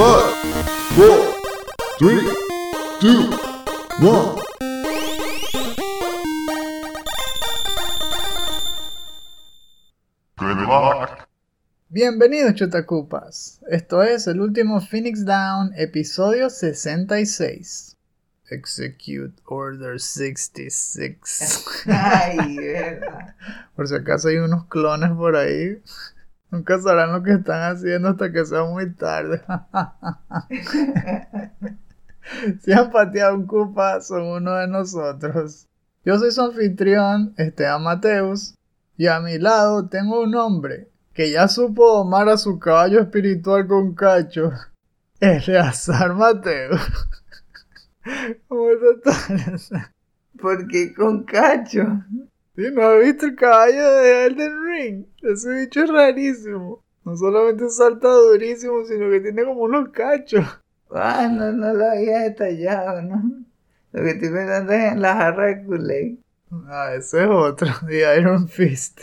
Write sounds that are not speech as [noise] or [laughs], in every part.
Five, four, three, two, one. Good luck. Bienvenidos chutacupas. Esto es el último Phoenix Down, episodio 66. Execute Order 66. [laughs] Ay, verdad. Por si acaso hay unos clones por ahí. Nunca sabrán lo que están haciendo hasta que sea muy tarde. [laughs] si han pateado un cupa, son uno de nosotros. Yo soy su anfitrión, Esteban Mateus, y a mi lado tengo un hombre que ya supo domar a su caballo espiritual con cacho, Eleazar Mateus. [laughs] ¿Cómo estás? ¿Por qué con cacho? Sí, ¿no has visto el caballo de Elden Ring? Ese bicho es rarísimo. No solamente salta durísimo, sino que tiene como unos cachos. [laughs] Ah, no, no lo había detallado, ¿no? Lo que estoy pensando es en la jarra de Kool-Aid. Ah, ese es otro, [laughs] de Iron Fist.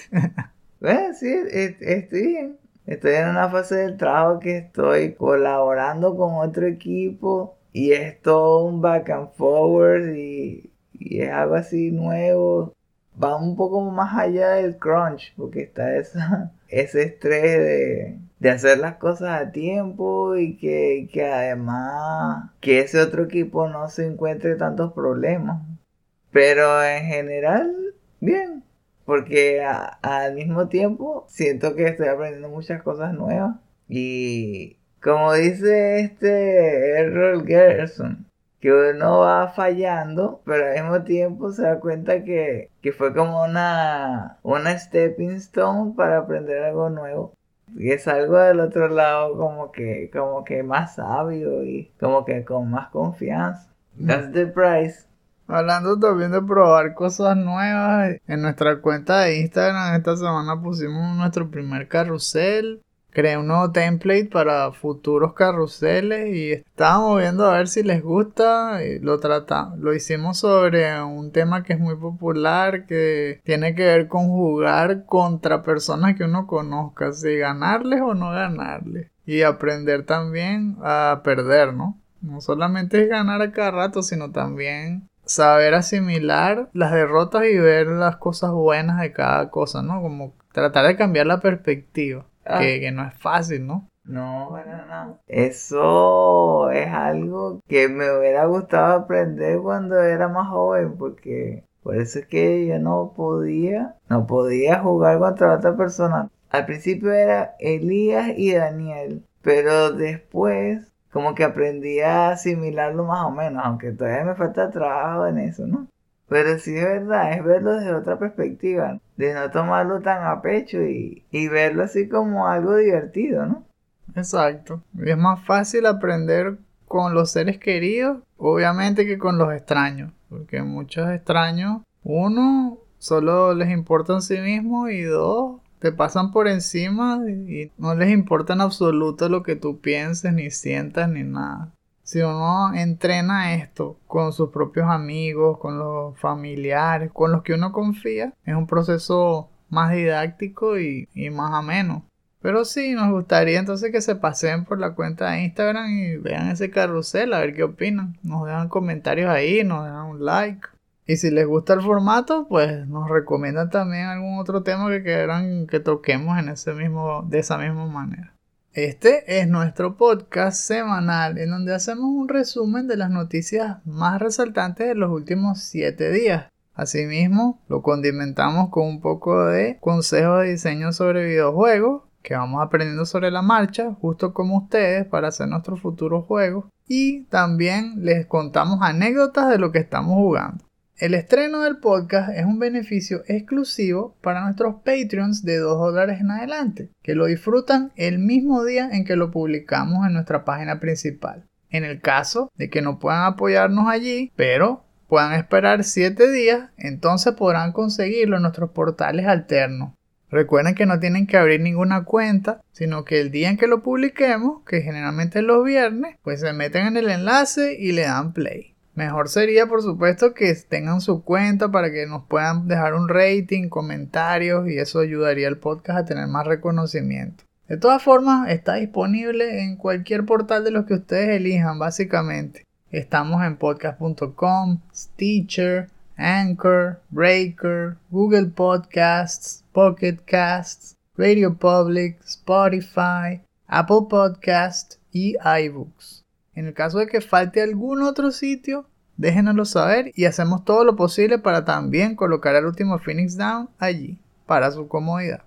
Bueno, [laughs] sí, es- estoy bien. Estoy en una fase del trabajo que estoy colaborando con otro equipo y es todo un back and forward y, y es algo así nuevo. Va un poco más allá del crunch porque está esa, [laughs] ese estrés de, de hacer las cosas a tiempo y que, que además que ese otro equipo no se encuentre tantos problemas. Pero en general, bien. Porque al mismo tiempo siento que estoy aprendiendo muchas cosas nuevas. Y como dice este Errol Gerson, que uno va fallando, pero al mismo tiempo se da cuenta que, que fue como una, una stepping stone para aprender algo nuevo. Y es algo del otro lado como que, como que más sabio y como que con más confianza. That's the price. Hablando también de probar cosas nuevas, en nuestra cuenta de Instagram esta semana pusimos nuestro primer carrusel. Creé un nuevo template para futuros carruseles y estábamos viendo a ver si les gusta y lo tratamos. Lo hicimos sobre un tema que es muy popular, que tiene que ver con jugar contra personas que uno conozca, si ganarles o no ganarles. Y aprender también a perder, ¿no? No solamente es ganar a cada rato, sino también saber asimilar las derrotas y ver las cosas buenas de cada cosa, ¿no? Como tratar de cambiar la perspectiva, Ah. que, que no es fácil, ¿no? No, para nada. Eso es algo que me hubiera gustado aprender cuando era más joven, porque por eso es que yo no podía, no podía jugar contra otra persona. Al principio era Elías y Daniel, pero después como que aprendí a asimilarlo más o menos, aunque todavía me falta trabajo en eso, ¿no? Pero sí es verdad, es verlo desde otra perspectiva, de no tomarlo tan a pecho y, y verlo así como algo divertido, ¿no? Exacto. Es más fácil aprender con los seres queridos, obviamente, que con los extraños. Porque muchos extraños, uno, solo les importa en sí mismo y dos, te pasan por encima y no les importa en absoluto lo que tú pienses, ni sientas, ni nada. Si uno entrena esto con sus propios amigos, con los familiares, con los que uno confía, es un proceso más didáctico y, y más ameno. Pero sí, nos gustaría entonces que se pasen por la cuenta de Instagram y vean ese carrusel, a ver qué opinan. Nos dejan comentarios ahí, nos dejan un like. Y si les gusta el formato, pues nos recomiendan también algún otro tema que quieran que toquemos en ese mismo, de esa misma manera. Este es nuestro podcast semanal en donde hacemos un resumen de las noticias más resaltantes de los últimos 7 días. Asimismo, lo condimentamos con un poco de consejos de diseño sobre videojuegos que vamos aprendiendo sobre la marcha, justo como ustedes, para hacer nuestros futuros juegos. Y también les contamos anécdotas de lo que estamos jugando. El estreno del podcast es un beneficio exclusivo para nuestros Patreons de 2 dólares en adelante, que lo disfrutan el mismo día en que lo publicamos en nuestra página principal. En el caso de que no puedan apoyarnos allí, pero puedan esperar 7 días, entonces podrán conseguirlo en nuestros portales alternos. Recuerden que no tienen que abrir ninguna cuenta, sino que el día en que lo publiquemos, que generalmente es los viernes, pues se meten en el enlace y le dan play. Mejor sería, por supuesto, que tengan su cuenta para que nos puedan dejar un rating, comentarios y eso ayudaría al podcast a tener más reconocimiento. De todas formas, está disponible en cualquier portal de los que ustedes elijan, básicamente. Estamos en podcast.com, Stitcher, Anchor, Breaker, Google Podcasts, Pocket Casts, Radio Public, Spotify, Apple Podcasts y iBooks. En el caso de que falte algún otro sitio, déjenoslo saber y hacemos todo lo posible para también colocar el último Phoenix Down allí, para su comodidad.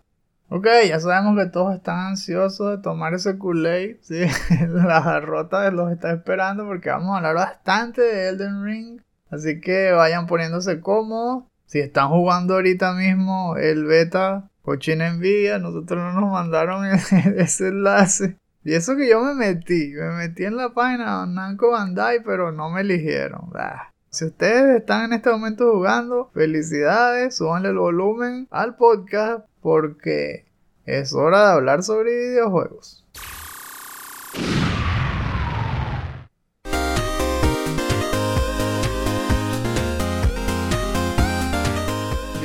Ok, ya sabemos que todos están ansiosos de tomar ese Kool-Aid. ¿sí? [laughs] La derrota los está esperando porque vamos a hablar bastante de Elden Ring. Así que vayan poniéndose cómodos. Si están jugando ahorita mismo el beta, cochina envidia, nosotros no nos mandaron [laughs] ese enlace. Y eso que yo me metí, me metí en la página de Namco Bandai, pero no me eligieron. Si ustedes están en este momento jugando, felicidades, súbanle el volumen al podcast porque es hora de hablar sobre videojuegos.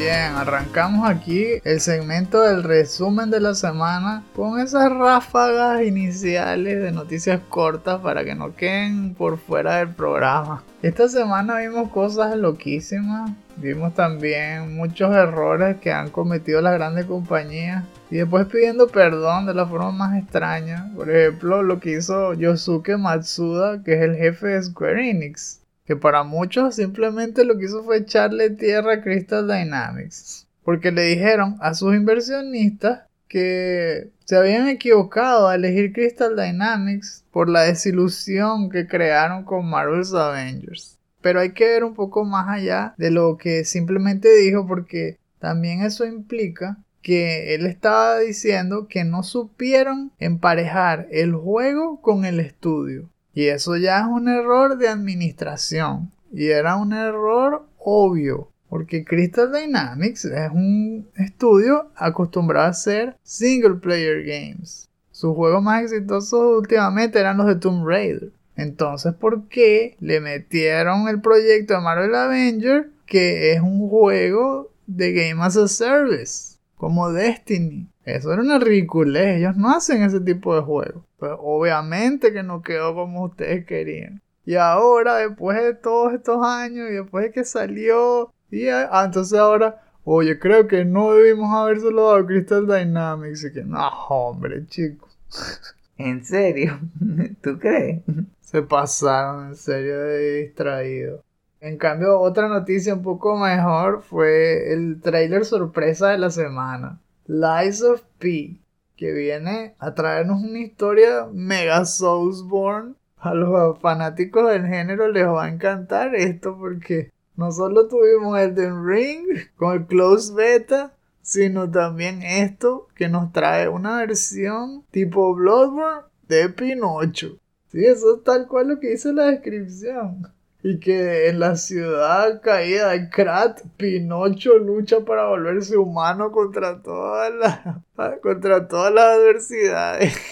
Bien, arrancamos aquí el segmento del resumen de la semana con esas ráfagas iniciales de noticias cortas para que no queden por fuera del programa. Esta semana vimos cosas loquísimas, vimos también muchos errores que han cometido las grandes compañías y después pidiendo perdón de la forma más extraña. Por ejemplo, lo que hizo Yosuke Matsuda, que es el jefe de Square Enix que para muchos simplemente lo que hizo fue echarle tierra a Crystal Dynamics. Porque le dijeron a sus inversionistas que se habían equivocado al elegir Crystal Dynamics por la desilusión que crearon con Marvel's Avengers. Pero hay que ver un poco más allá de lo que simplemente dijo porque también eso implica que él estaba diciendo que no supieron emparejar el juego con el estudio. Y eso ya es un error de administración. Y era un error obvio. Porque Crystal Dynamics es un estudio acostumbrado a hacer single player games. Sus juegos más exitosos últimamente eran los de Tomb Raider. Entonces, ¿por qué le metieron el proyecto de Marvel Avenger que es un juego de Game as a Service? Como Destiny. Eso era una ridiculez. Ellos no hacen ese tipo de juegos. Pues obviamente que no quedó como ustedes querían. Y ahora, después de todos estos años y después de que salió, y ah, entonces ahora, oye, creo que no debimos habérselo dado Crystal Dynamics. Y que, no, hombre, chicos. [laughs] ¿En serio? [laughs] ¿Tú crees? [laughs] Se pasaron, en serio, de distraído. En cambio, otra noticia un poco mejor fue el trailer sorpresa de la semana. Lies of P, que viene a traernos una historia mega Soulsborne. A los fanáticos del género les va a encantar esto porque no solo tuvimos Elden Ring con el Close Beta, sino también esto que nos trae una versión tipo Bloodborne de Pinocho. Sí, eso es tal cual lo que dice la descripción y que en la ciudad caída de Krat, Pinocho lucha para volverse humano contra todas las [laughs] contra todas las adversidades. [laughs]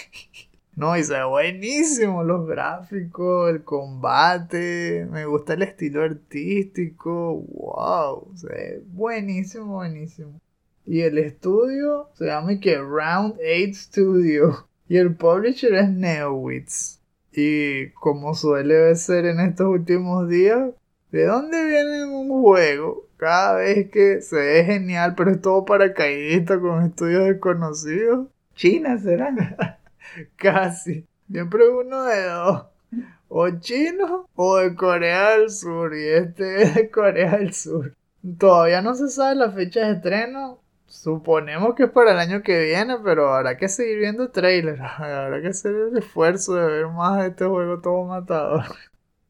No, y se ve buenísimo los gráficos, el combate, me gusta el estilo artístico, wow, se ve buenísimo, buenísimo. Y el estudio se llama que Round 8 Studio [laughs] y el publisher es Neowitz. Y como suele ser en estos últimos días, ¿de dónde viene un juego? Cada vez que se ve genial, pero es todo paracaidista con estudios desconocidos. China será. [laughs] Casi. Siempre uno de dos. O chino o de Corea del Sur. Y este es de Corea del Sur. Todavía no se sabe la fecha de estreno. Suponemos que es para el año que viene, pero habrá que seguir viendo trailers. [laughs] Habrá que hacer el esfuerzo de ver más de este juego todo matado.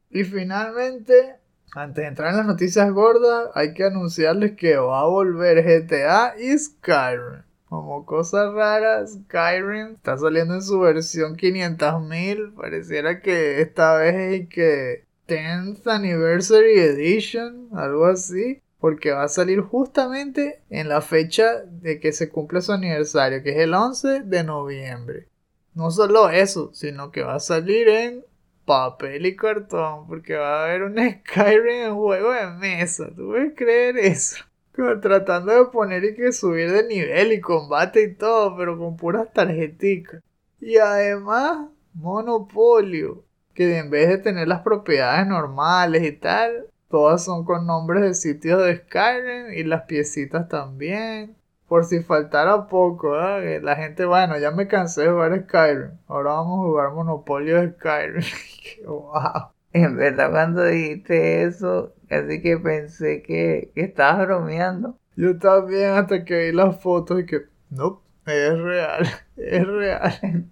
Y finalmente, antes de entrar en las noticias gordas, hay que anunciarles que va a volver GTA y Skyrim. Como cosa rara, Skyrim está saliendo en su versión 500.000. Pareciera que esta vez es que 10th Anniversary Edition, algo así porque va a salir justamente en la fecha de que se cumple su aniversario, que es el 11 de noviembre. No solo eso, sino que va a salir en papel y cartón, porque va a haber un [laughs] Skyrim en juego de mesa. ¿Tú puedes creer eso? Como tratando de poner y que subir de nivel y combate y todo, pero con puras tarjeticas. Y además, Monopolio, que en vez de tener las propiedades normales y tal, todas son con nombres de sitios de Skyrim y las piecitas también. Por si faltara poco, ¿eh? la gente, bueno, ya me cansé de jugar Skyrim. Ahora vamos a jugar Monopolio de Skyrim. [laughs] wow. En verdad, cuando dijiste eso, casi que pensé que, que estabas bromeando. Yo también, hasta que vi las fotos y que, no, es real, [laughs] es real.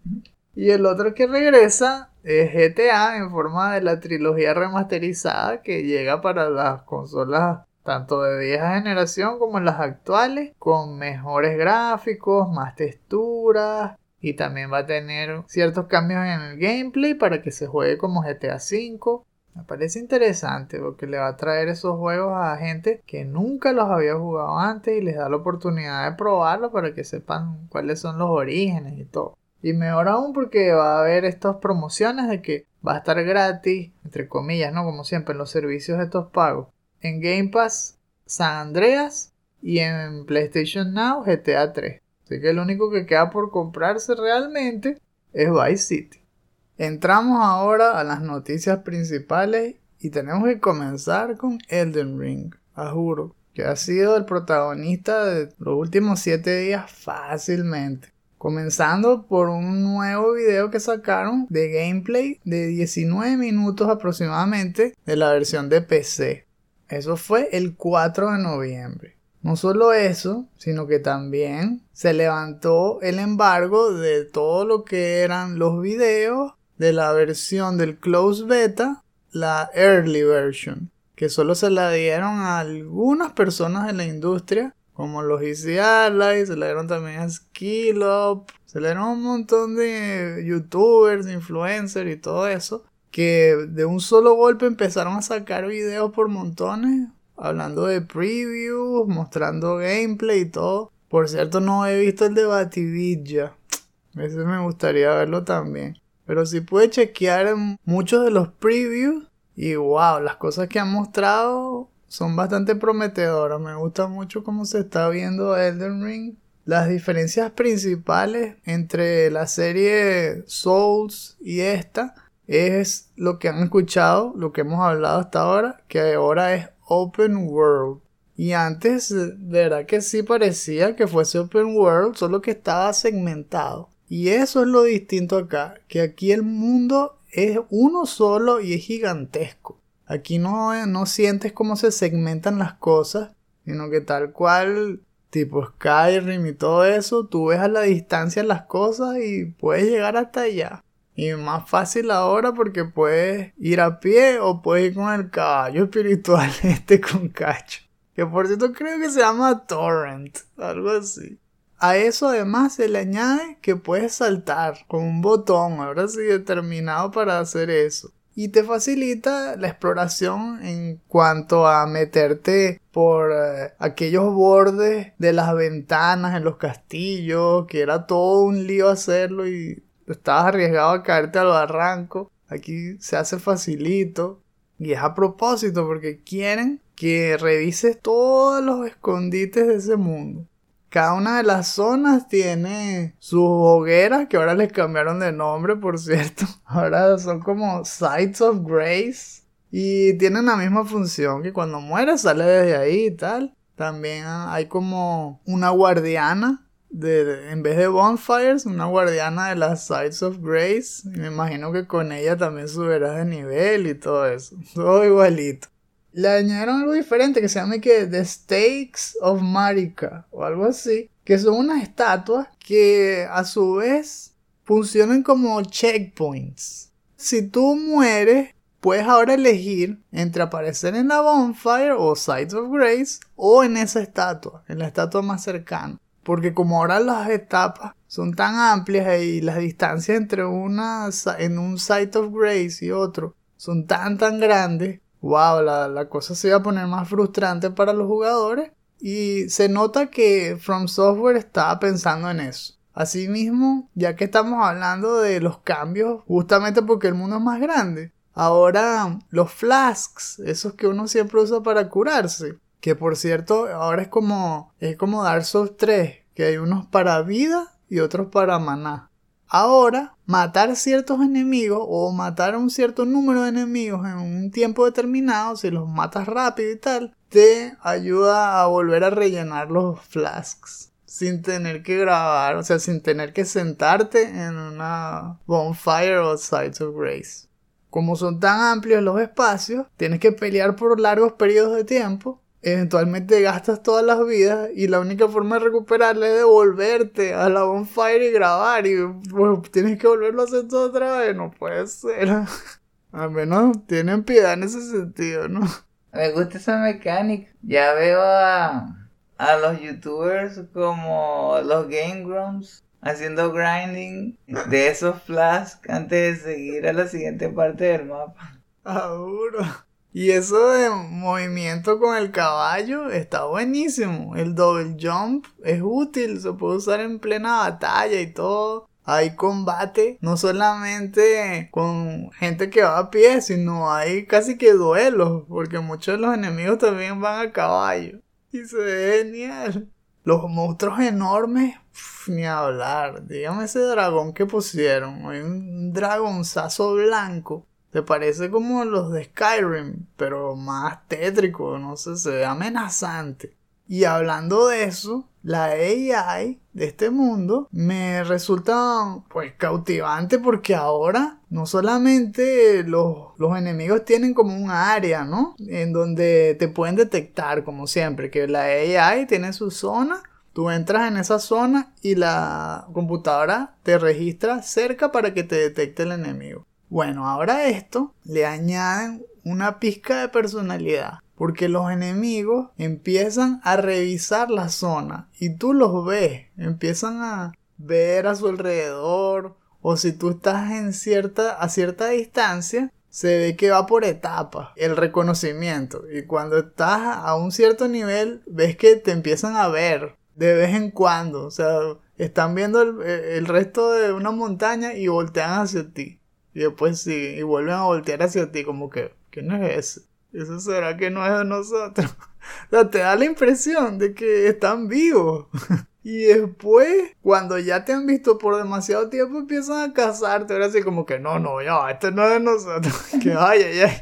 Y el otro que regresa es GTA en forma de la trilogía remasterizada que llega para las consolas tanto de vieja generación como las actuales, con mejores gráficos, más texturas, y también va a tener ciertos cambios en el gameplay para que se juegue como GTA V. Me parece interesante porque le va a traer esos juegos a gente que nunca los había jugado antes y les da la oportunidad de probarlos para que sepan cuáles son los orígenes y todo. Y mejor aún porque va a haber estas promociones de que va a estar gratis, entre comillas, ¿no? Como siempre en los servicios de estos pagos. En Game Pass San Andreas y en PlayStation Now GTA 3. Así que lo único que queda por comprarse realmente es Vice City. Entramos ahora a las noticias principales y tenemos que comenzar con Elden Ring, a juro, que ha sido el protagonista de los últimos 7 días fácilmente. Comenzando por un nuevo video que sacaron de gameplay de 19 minutos aproximadamente de la versión de PC. Eso fue el 4 de noviembre. No solo eso, sino que también se levantó el embargo de todo lo que eran los videos de la versión del close beta, la early version, que solo se la dieron a algunas personas de la industria, como los Easy se la dieron también a Skill Up, se le dieron un montón de youtubers, influencers y todo eso, que de un solo golpe empezaron a sacar videos por montones hablando de previews, mostrando gameplay y todo. Por cierto, no he visto el de Batidilla. Ese me gustaría verlo también. Pero sí pude chequear en muchos de los previews. Y wow, las cosas que han mostrado son bastante prometedoras. Me gusta mucho cómo se está viendo Elden Ring. Las diferencias principales entre la serie Souls y esta es lo que han escuchado, lo que hemos hablado hasta ahora, que ahora es open world. Y antes, de verdad que sí parecía que fuese open world, solo que estaba segmentado. Y eso es lo distinto acá, que aquí el mundo es uno solo y es gigantesco. Aquí no, no sientes cómo se segmentan las cosas, sino que tal cual, tipo Skyrim y todo eso, tú ves a la distancia las cosas y puedes llegar hasta allá. Y más fácil ahora porque puedes ir a pie o puedes ir con el caballo [laughs] espiritual este con cacho. Que por cierto creo que se llama Torrent, algo así. A eso además se le añade que puedes saltar con un botón, ahora sí determinado para hacer eso. Y te facilita la exploración en cuanto a meterte por eh, aquellos bordes de las ventanas en los castillos, que era todo un lío hacerlo y estabas arriesgado a caerte al barranco. Aquí se hace facilito. Y es a propósito porque quieren que revises todos los escondites de ese mundo. Cada una de las zonas tiene sus hogueras, que ahora les cambiaron de nombre, por cierto. [laughs] Ahora son como Sites of Grace. Y tienen la misma función, que cuando mueres sale desde ahí y tal. También hay como una guardiana en vez de bonfires, una guardiana de las Sides of Grace. Y me imagino que con ella también subirás de nivel y todo eso. [laughs] Todo igualito. Le añadieron algo diferente que se llama que The Stakes of Marika o algo así. Que son unas estatuas que a su vez funcionan como checkpoints. Si tú mueres, puedes ahora elegir entre aparecer en la bonfire o Sides of Grace o en esa estatua, en la estatua más cercana. Porque como ahora las etapas son tan amplias y las distancias entre una en un site of grace y otro son tan tan grandes, wow, la, la cosa se va a poner más frustrante para los jugadores. Y se nota que From Software estaba pensando en eso. Asimismo, ya que estamos hablando de los cambios, justamente porque el mundo es más grande, ahora los flasks, esos que uno siempre usa para curarse, Que por cierto, ahora es como, es como Dark Souls 3, que hay unos para vida y otros para maná. Ahora, matar ciertos enemigos o matar un cierto número de enemigos en un tiempo determinado, si los matas rápido y tal, te ayuda a volver a rellenar los flasks sin tener que grabar, o sea, sin tener que sentarte en una bonfire o sites of grace. Como son tan amplios los espacios, tienes que pelear por largos periodos de tiempo eventualmente gastas todas las vidas y la única forma de recuperarle es devolverte a la bonfire y grabar y pues, tienes que volverlo a hacer todo otra vez, no puede ser. [laughs] Al menos tienen piedad en ese sentido, ¿no? Me gusta esa mecánica. Ya veo a, a los youtubers como los Game Grumps haciendo grinding de esos flasks antes de seguir a la siguiente parte del mapa. Seguro. Y eso de movimiento con el caballo está buenísimo. El double jump es útil, se puede usar en plena batalla y todo. Hay combate, no solamente con gente que va a pie, sino hay casi que duelos, porque muchos de los enemigos también van a caballo. Y se ve genial. Los monstruos enormes, ni hablar. Dígame ese dragón que pusieron. Hay un dragonzazo blanco te parece como los de Skyrim, pero más tétrico, no sé, se ve amenazante. Y hablando de eso, la AI de este mundo me resulta pues cautivante porque ahora no solamente los, los, enemigos tienen como un área, ¿no? En donde te pueden detectar como siempre, que la AI tiene su zona, tú entras en esa zona y la computadora te registra cerca para que te detecte el enemigo. Bueno, ahora esto le añaden una pizca de personalidad. Porque los enemigos empiezan a revisar la zona y tú los ves, empiezan a ver a su alrededor o si tú estás en cierta, a cierta distancia, se ve que va por etapas el reconocimiento y cuando estás a un cierto nivel ves que te empiezan a ver de vez en cuando, o sea, están viendo el, el resto de una montaña y voltean hacia ti. Y después sí, y vuelven a voltear hacia ti como que, ¿quién es ese? ¿Eso será que no es de nosotros? [laughs] o sea, te da la impresión de que están vivos. [laughs] y después, cuando ya te han visto por demasiado tiempo, empiezan a cazarte. Ahora sí como que, no, no, ya, este no es de nosotros. [laughs] que ay, ay, ay.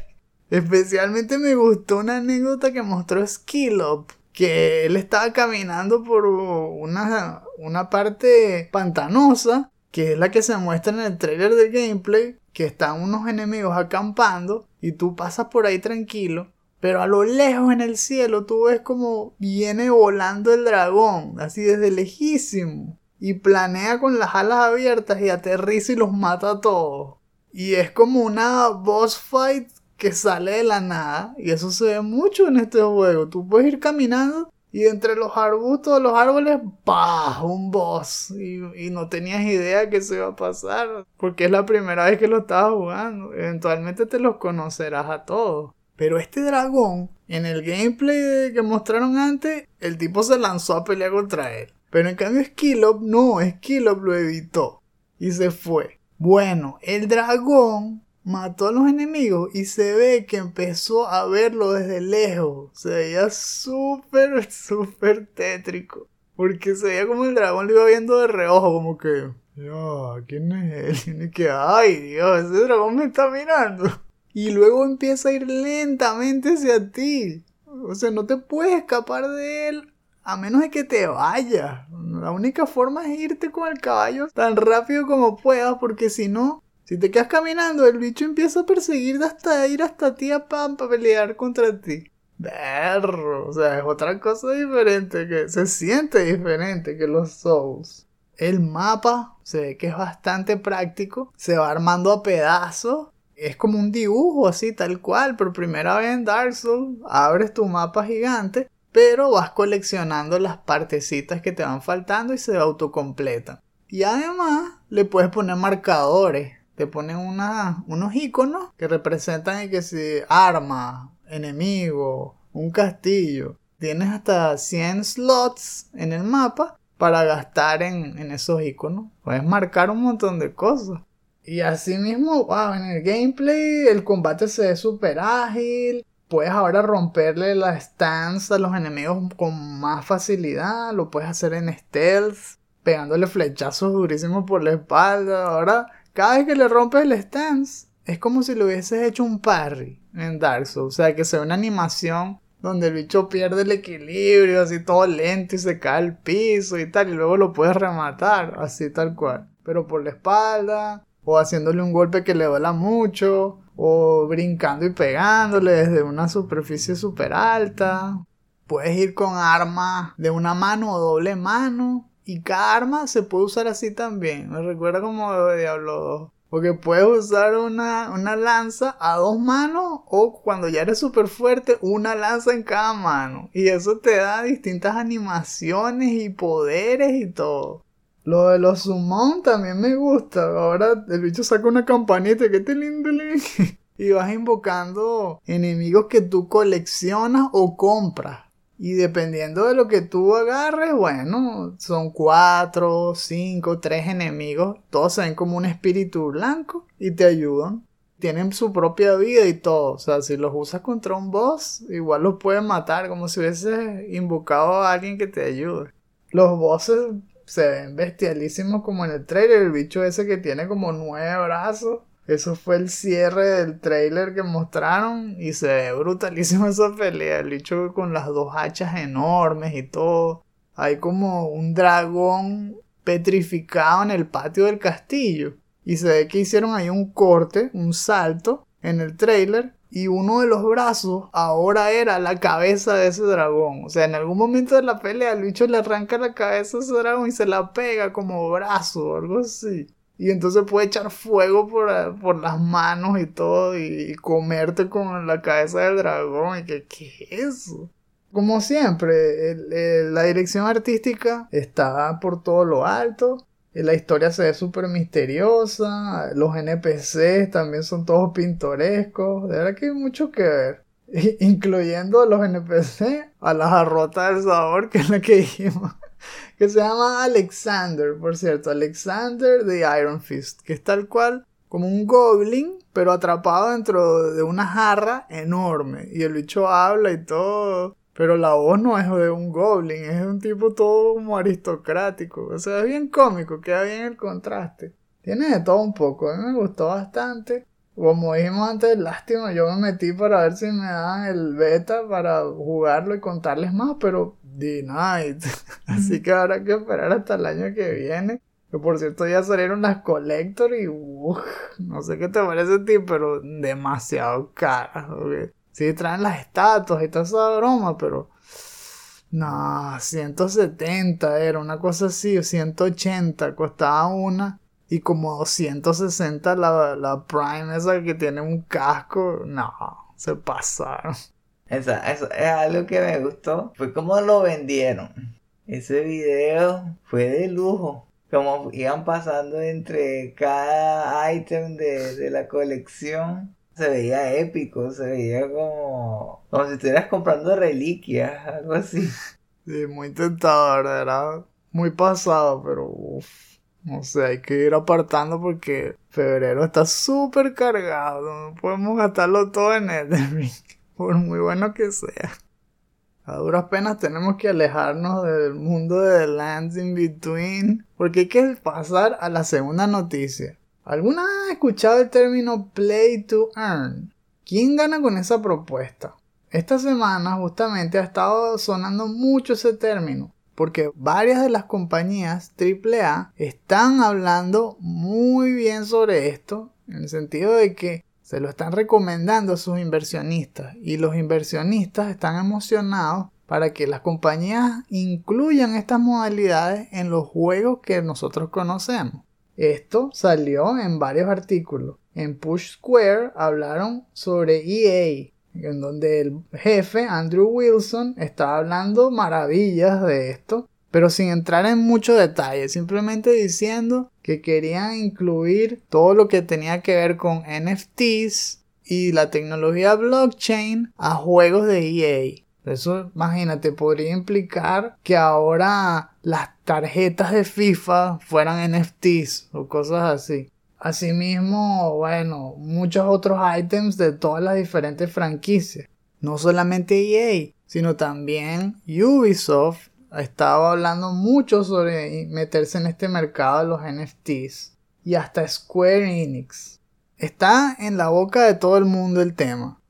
Especialmente me gustó una anécdota que mostró Skillop. Que él estaba caminando por una, una parte pantanosa que es la que se muestra en el trailer del gameplay, que están unos enemigos acampando y tú pasas por ahí tranquilo, pero a lo lejos en el cielo tú ves como viene volando el dragón, así desde lejísimo, y planea con las alas abiertas y aterriza y los mata a todos. Y es como una boss fight que sale de la nada, y eso se ve mucho en este juego. Tú puedes ir caminando y entre los arbustos los árboles, ¡pah! Un boss. Y, no tenías idea que se iba a pasar. Porque es la primera vez que lo estabas jugando. Eventualmente te los conocerás a todos. Pero este dragón, en el gameplay que mostraron antes, el tipo se lanzó a pelear contra él. Pero en cambio Skillop no, Skillop lo evitó. Y se fue. Bueno, el dragón mató a los enemigos y se ve que empezó a verlo desde lejos. Se veía súper, [laughs] súper tétrico. Porque se veía como el dragón lo iba viendo de reojo, como que, ya, ¿quién es él? [laughs] Y que, ay, Dios, ese dragón me está mirando. Y luego empieza a ir lentamente hacia ti. O sea, no te puedes escapar de él a menos de que te vayas. La única forma es irte con el caballo tan rápido como puedas, porque si no, si te quedas caminando, el bicho empieza a perseguirte hasta ir hasta ti a Pam para pelear contra ti. Berro, o sea, es otra cosa diferente que se siente diferente que los Souls. El mapa se ve que es bastante práctico, se va armando a pedazos. Es como un dibujo así, tal cual. Por primera vez en Dark Souls, abres tu mapa gigante, pero vas coleccionando las partecitas que te van faltando y se autocompletan. Y además le puedes poner marcadores te ponen unos iconos que representan que si arma, enemigo, un castillo. Tienes hasta 100 slots en el mapa para gastar en, esos iconos. Puedes marcar un montón de cosas. Y así mismo, wow, en el gameplay el combate se ve súper ágil. puedes ahora romperle la stance a los enemigos con más facilidad. Lo puedes hacer en stealth, pegándole flechazos durísimos por la espalda. Ahora, cada vez que le rompes el stance, es como si le hubieses hecho un parry en Dark Souls. O sea, que sea una animación donde el bicho pierde el equilibrio, así todo lento y se cae al piso y tal, y luego lo puedes rematar, así tal cual. Pero por la espalda, o haciéndole un golpe que le duela mucho, o brincando y pegándole desde una superficie súper alta. Puedes ir con armas de una mano o doble mano. Y cada arma se puede usar así también. Me recuerda como Diablo 2. Porque puedes usar una, una, lanza a dos manos o cuando ya eres súper fuerte, una lanza en cada mano. Y eso te da distintas animaciones y poderes y todo. Lo de los summon también me gusta. Ahora el bicho saca una campanita que te lindo. [laughs] y vas invocando enemigos que tú coleccionas o compras. Y dependiendo de lo que tú agarres, bueno, son cuatro, cinco, tres enemigos. Todos se ven como un espíritu blanco y te ayudan. Tienen su propia vida y todo. O sea, si los usas contra un boss, igual los puedes matar como si hubieses invocado a alguien que te ayude. Los bosses se ven bestialísimos como en el trailer. El bicho ese que tiene como nueve brazos. Eso fue el cierre del trailer que mostraron y se ve brutalísimo [laughs] esa pelea. El bicho con las dos hachas enormes y todo. Hay como un dragón petrificado en el patio del castillo. Y se ve que hicieron ahí un corte, un salto en el trailer y uno de los brazos ahora era la cabeza de ese dragón. O sea, en algún momento de la pelea el bicho le arranca la cabeza a ese dragón y se la pega como brazo o algo así. Y entonces puede echar fuego por, por las manos y todo y, comerte con la cabeza del dragón. Y que, ¿qué es eso? Como siempre, la dirección artística está por todo lo alto. La historia se ve súper misteriosa. Los NPCs también son todos pintorescos. De verdad que hay mucho que ver. [laughs] Incluyendo a los NPC, a la jarrota del sabor, que es la que dijimos. Que se llama Alexander, por cierto. Alexander de Iron Fist. Que es tal cual como un goblin, pero atrapado dentro de una jarra enorme. Y el bicho habla y todo. Pero la voz no es de un goblin, es de un tipo todo como aristocrático. O sea, es bien cómico, queda bien el contraste. Tiene de todo un poco, a mí me gustó bastante. Como dijimos antes, lástima, yo me metí para ver si me daban el beta para jugarlo y contarles más, pero denied. [laughs] Así que habrá que esperar hasta el año que viene. Que por cierto ya salieron las Collector y uff, no sé qué te parece a ti, pero demasiado caras. Sí, traen las estatuas y toda esa broma, pero. No, 170 era una cosa así, o 180 costaba una. Y como 260 la, la Prime esa que tiene un casco. No, se pasaron. Esa, eso es algo que me gustó. Fue como lo vendieron. Ese video fue de lujo. Como iban pasando entre cada ítem de, de la colección se veía épico, se veía como, como si estuvieras comprando reliquias, algo así. Sí, muy tentador, era muy pasado, pero uff, no sé, hay que ir apartando porque febrero está súper cargado, no podemos gastarlo todo en Elden por muy bueno que sea. A duras penas tenemos que alejarnos del mundo de The Lands in Between porque hay que pasar a la segunda noticia. ¿Alguna ha escuchado el término play to earn? ¿Quién gana con esa propuesta? Esta semana justamente ha estado sonando mucho ese término, porque varias de las compañías AAA están hablando muy bien sobre esto, en el sentido de que se lo están recomendando a sus inversionistas y los inversionistas están emocionados para que las compañías incluyan estas modalidades en los juegos que nosotros conocemos. Esto salió en varios artículos. En Push Square hablaron sobre EA, en donde el jefe Andrew Wilson estaba hablando maravillas de esto, pero sin entrar en mucho detalle, simplemente diciendo que querían incluir todo lo que tenía que ver con NFTs y la tecnología blockchain a juegos de EA. Eso, imagínate, podría implicar que ahora las tarjetas de FIFA fueran NFTs o cosas así. Asimismo, bueno, muchos otros items de todas las diferentes franquicias. no solamente EA, sino también Ubisoft estaba hablando mucho sobre meterse en este mercado de los NFTs y hasta Square Enix. Está en la boca de todo el mundo el tema.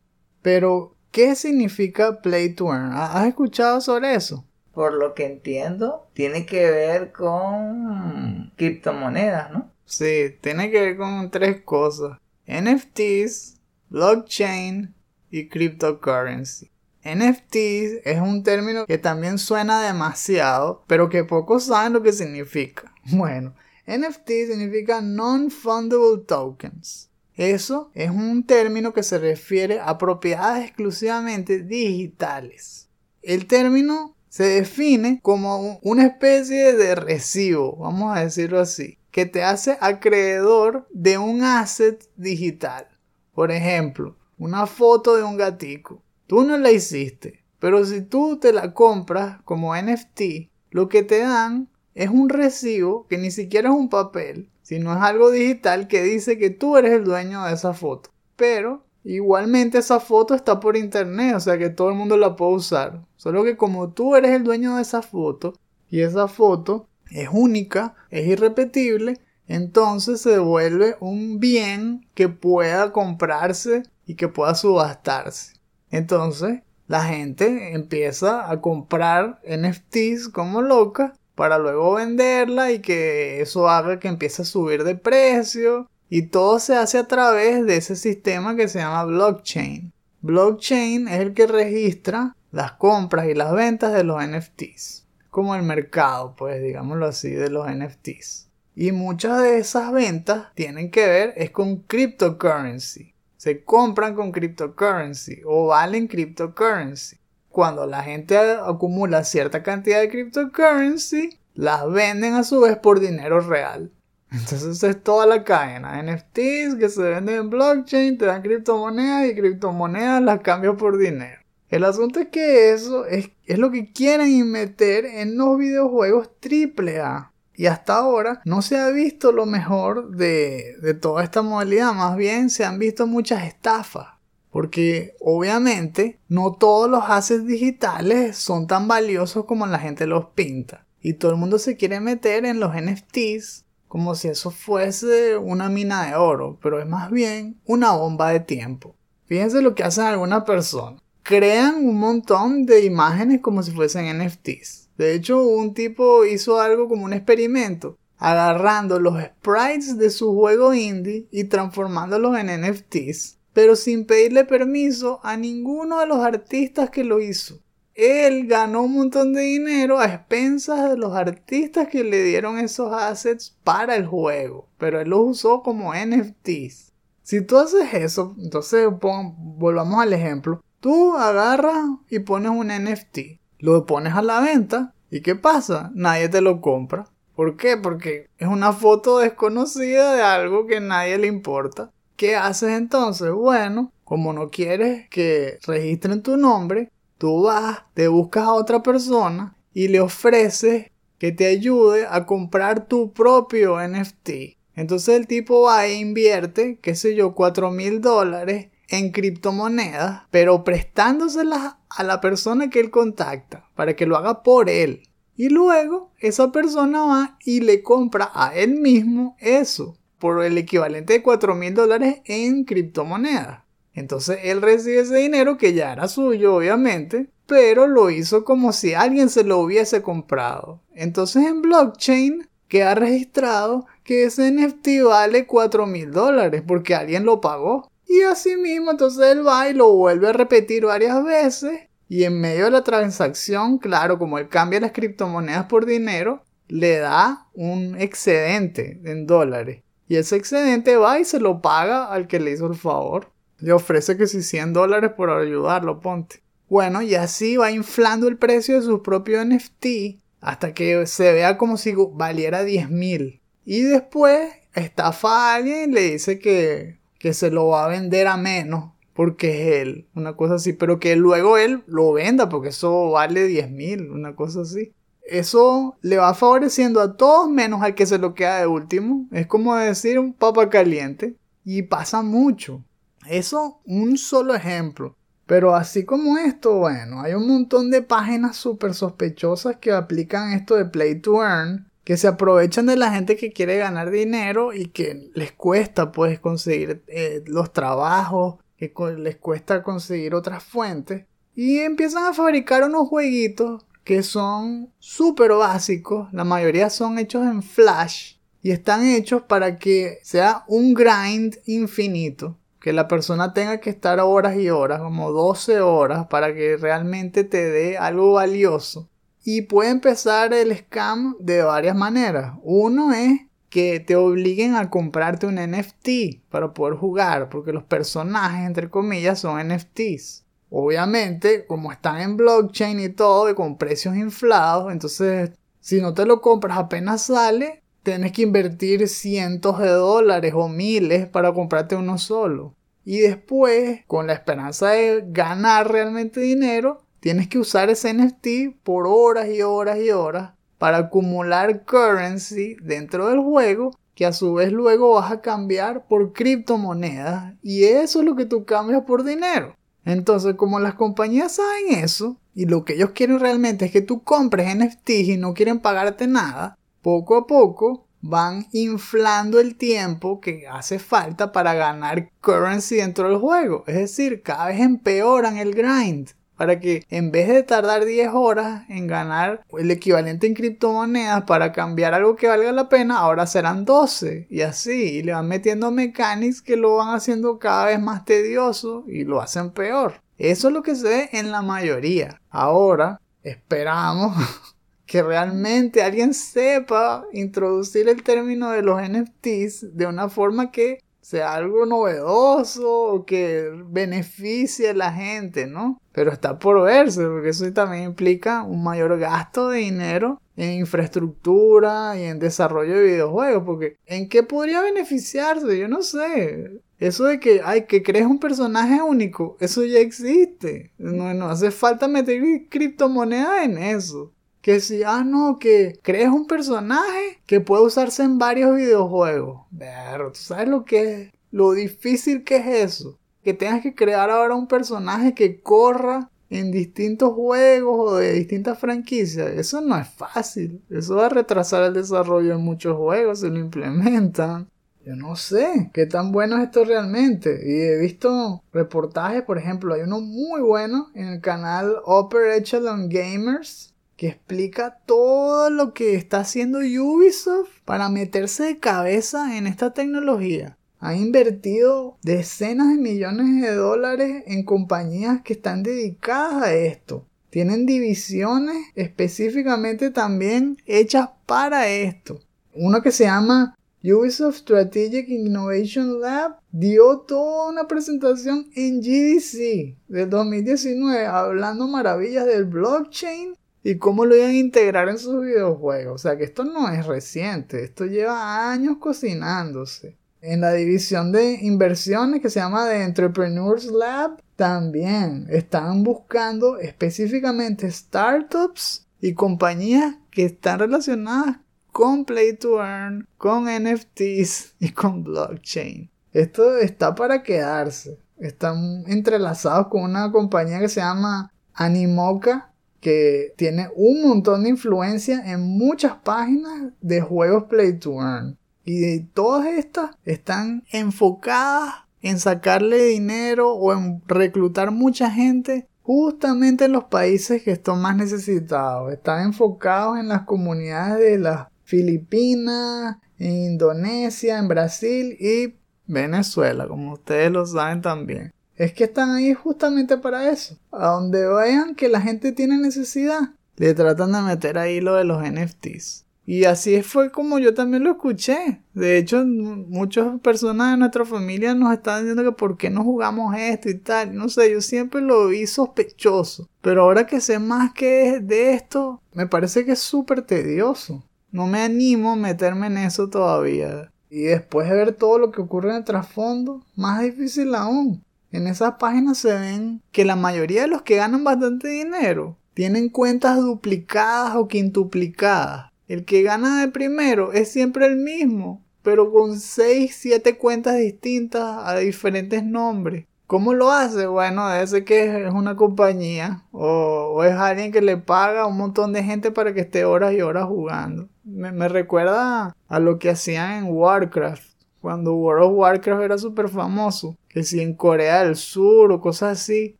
Pero, ¿qué significa Play to Earn? ¿Has escuchado sobre eso? Por lo que entiendo, tiene que ver con criptomonedas, ¿no? Sí, tiene que ver con tres cosas. NFTs, blockchain y cryptocurrency. NFTs es un término que también suena demasiado, pero que pocos saben lo que significa. [laughs] Bueno, NFT significa Non-Fundable Tokens. Eso es un término que se refiere a propiedades exclusivamente digitales. El término se define como una especie de recibo, vamos a decirlo así, que te hace acreedor de un asset digital. Por ejemplo, una foto de un gatico. Tú no la hiciste, pero si tú te la compras como NFT, lo que te dan es un recibo que ni siquiera es un papel, sino es algo digital que dice que tú eres el dueño de esa foto. Pero igualmente esa foto está por internet, o sea que todo el mundo la puede usar. Solo que como tú eres el dueño de esa foto y esa foto es única, es irrepetible, entonces se vuelve un bien que pueda comprarse y que pueda subastarse. Entonces, la gente empieza a comprar NFTs como loca para luego venderla y que eso haga que empiece a subir de precio. Y todo se hace a través de ese sistema que se llama blockchain. Blockchain es el que registra las compras y las ventas de los NFTs. Como el mercado, pues digámoslo así, de los NFTs. Y muchas de esas ventas tienen que ver es con cryptocurrency se compran con cryptocurrency o valen cryptocurrency. Cuando la gente acumula cierta cantidad de cryptocurrency, las venden a su vez por dinero real. [laughs] Entonces es toda la cadena. NFTs que se venden en blockchain, te dan criptomonedas y criptomonedas las cambias por dinero. El asunto es que eso es, es lo que quieren meter en los videojuegos AAA. Y hasta ahora no se ha visto lo mejor de, toda esta modalidad, más bien se han visto muchas estafas. Porque obviamente no todos los assets digitales son tan valiosos como la gente los pinta. Y todo el mundo se quiere meter en los NFTs como si eso fuese una mina de oro, pero es más bien una bomba de tiempo. Fíjense lo que hacen algunas personas. Crean un montón de imágenes como si fuesen NFTs. De hecho, un tipo hizo algo como un experimento, agarrando los sprites de su juego indie y transformándolos en NFTs, pero sin pedirle permiso a ninguno de los artistas que lo hizo. Él ganó un montón de dinero a expensas de los artistas que le dieron esos assets para el juego, pero él los usó como NFTs. Si tú haces eso, entonces volvamos al ejemplo. Tú agarras y pones un NFT lo pones a la venta y ¿qué pasa? Nadie te lo compra. ¿Por qué? Porque es una foto desconocida de algo que nadie le importa. ¿Qué haces entonces? Bueno, como no quieres que registren tu nombre, tú vas, te buscas a otra persona y le ofreces que te ayude a comprar tu propio NFT. Entonces el tipo va e invierte, qué sé yo, 4 mil dólares en criptomonedas, pero prestándoselas a la persona que él contacta para que lo haga por él. Y luego esa persona va y le compra a él mismo eso por el equivalente de 4 mil dólares en criptomonedas. Entonces él recibe ese dinero que ya era suyo, obviamente, pero lo hizo como si alguien se lo hubiese comprado. Entonces en blockchain queda registrado que ese NFT vale 4 mil dólares porque alguien lo pagó. Y así mismo, entonces él va y lo vuelve a repetir varias veces. Y en medio de la transacción, claro, como él cambia las criptomonedas por dinero, le da un excedente en dólares. Y ese excedente va y se lo paga al que le hizo el favor. Le ofrece que si 100 dólares por ayudarlo, ponte. Bueno, y así va inflando el precio de su propio NFT hasta que se vea como si valiera 10 mil. Y después estafa a alguien y le dice que que se lo va a vender a menos porque es él, una cosa así, pero que luego él lo venda porque eso vale 10 mil, una cosa así. Eso le va favoreciendo a todos menos al que se lo queda de último. Es como decir un papa caliente y pasa mucho. Eso un solo ejemplo. Pero así como esto, bueno, hay un montón de páginas súper sospechosas que aplican esto de play to earn, que se aprovechan de la gente que quiere ganar dinero y que les cuesta pues conseguir eh, los trabajos, que les cuesta conseguir otras fuentes. Y empiezan a fabricar unos jueguitos que son súper básicos, la mayoría son hechos en Flash y están hechos para que sea un grind infinito, que la persona tenga que estar horas y horas, como 12 horas, para que realmente te dé algo valioso. Y puede empezar el scam de varias maneras. Uno es que te obliguen a comprarte un NFT para poder jugar, porque los personajes, entre comillas, son NFTs. Obviamente, como están en blockchain y todo, y con precios inflados, entonces si no te lo compras apenas sale, tienes que invertir cientos de dólares o miles para comprarte uno solo. Y después, con la esperanza de ganar realmente dinero, tienes que usar ese NFT por horas y horas y horas para acumular currency dentro del juego que a su vez luego vas a cambiar por criptomonedas y eso es lo que tú cambias por dinero. Entonces, como las compañías saben eso, y lo que ellos quieren realmente es que tú compres NFTs y no quieren pagarte nada, poco a poco van inflando el tiempo que hace falta para ganar currency dentro del juego. Es decir, cada vez empeoran el grind para que en vez de tardar 10 horas en ganar el equivalente en criptomonedas para cambiar algo que valga la pena, ahora serán 12 y así, y le van metiendo mechanics que lo van haciendo cada vez más tedioso y lo hacen peor. Eso es lo que se ve en la mayoría. Ahora esperamos [laughs] que realmente alguien sepa introducir el término de los NFTs de una forma que sea algo novedoso o que beneficie a la gente, ¿no? Pero está por verse, porque eso también implica un mayor gasto de dinero en infraestructura y en desarrollo de videojuegos, porque ¿en qué podría beneficiarse? Yo no sé. Eso de que, ay, que crees un personaje único, eso ya existe. No, no hace falta meter criptomonedas en eso. Que si, ah, no, que crees un personaje que puede usarse en varios videojuegos. Pero, ¿tú sabes lo que es? Lo difícil que es eso. Que tengas que crear ahora un personaje que corra en distintos juegos o de distintas franquicias. Eso no es fácil. Eso va a retrasar el desarrollo en muchos juegos si lo implementan. Yo no sé qué tan bueno es esto realmente. Y he visto reportajes, por ejemplo, hay uno muy bueno en el canal Upper Echelon Gamers que explica todo lo que está haciendo Ubisoft para meterse de cabeza en esta tecnología. Ha invertido decenas de millones de dólares en compañías que están dedicadas a esto. Tienen divisiones específicamente también hechas para esto. Uno que se llama Ubisoft Strategic Innovation Lab dio toda una presentación en GDC del 2019 hablando maravillas del blockchain y cómo lo iban a integrar en sus videojuegos. O sea que esto no es reciente, esto lleva años cocinándose. En la división de inversiones que se llama The Entrepreneurs Lab, también están buscando específicamente startups y compañías que están relacionadas con Play to Earn, con NFTs y con blockchain. Esto está para quedarse. Están entrelazados con una compañía que se llama Animoca que tiene un montón de influencia en muchas páginas de juegos Play to Earn. Y todas estas están enfocadas en sacarle dinero o en reclutar mucha gente justamente en los países que están más necesitados. Están enfocados en las comunidades de las Filipinas, en Indonesia, en Brasil y Venezuela, como ustedes lo saben también. Es que están ahí justamente para eso. A donde vean que la gente tiene necesidad, le tratan de meter ahí lo de los NFTs. Y así fue como yo también lo escuché. De hecho, muchas personas de nuestra familia nos están diciendo que por qué no jugamos esto y tal. No sé, yo siempre lo vi sospechoso. Pero ahora que sé más que de esto, me parece que es súper tedioso. No me animo a meterme en eso todavía. Y después de ver todo lo que ocurre en el trasfondo, más difícil aún. En esas páginas se ven que la mayoría de los que ganan bastante dinero tienen cuentas duplicadas o quintuplicadas. El que gana de primero es siempre el mismo, pero con 6, 7 cuentas distintas a diferentes nombres. ¿Cómo lo hace? Bueno, debe ser que es una compañía o, es alguien que le paga a un montón de gente para que esté horas y horas jugando. Me recuerda a lo que hacían en Warcraft, cuando World of Warcraft era súper famoso. Que si en Corea del Sur o cosas así,